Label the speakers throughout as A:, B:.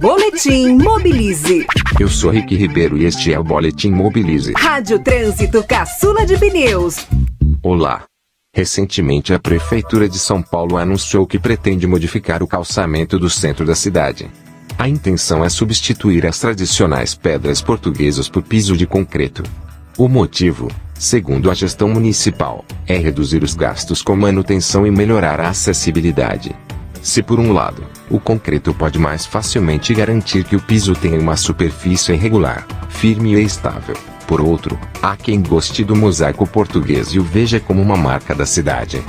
A: Boletim Mobilize.
B: Eu sou Rick Ribeiro e este é o Boletim Mobilize.
A: Rádio Trânsito Caçula de Pneus.
B: Olá. Recentemente a Prefeitura de São Paulo anunciou que pretende modificar o calçamento do centro da cidade. A intenção é substituir as tradicionais pedras portuguesas por piso de concreto. O motivo, segundo a gestão municipal, é reduzir os gastos com manutenção e melhorar a acessibilidade. Se por um lado, o concreto pode mais facilmente garantir que o piso tenha uma superfície irregular, firme e estável. Por outro, há quem goste do mosaico português e o veja como uma marca da cidade.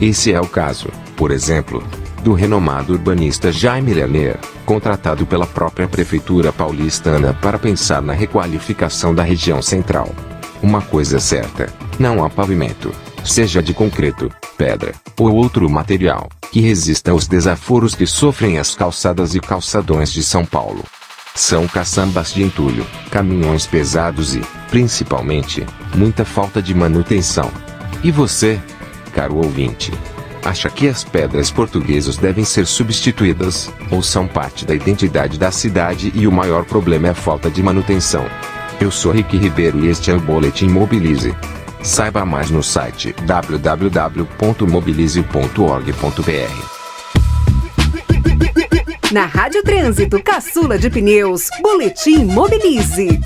B: Esse é o caso, por exemplo, do renomado urbanista Jaime Lerner, contratado pela própria prefeitura paulistana para pensar na requalificação da região central. Uma coisa é certa, não há pavimento, seja de concreto, pedra ou outro material, que resista aos desaforos que sofrem as calçadas e calçadões de São Paulo. São caçambas de entulho, caminhões pesados e, principalmente, muita falta de manutenção. E você, caro ouvinte, acha que as pedras portuguesas devem ser substituídas, ou são parte da identidade da cidade e o maior problema é a falta de manutenção? Eu sou Rick Ribeiro e este é o Boletim Mobilize. Saiba mais no site www.mobilize.org.br.
A: Na Rádio Trânsito Caçula de Pneus, Boletim Mobilize.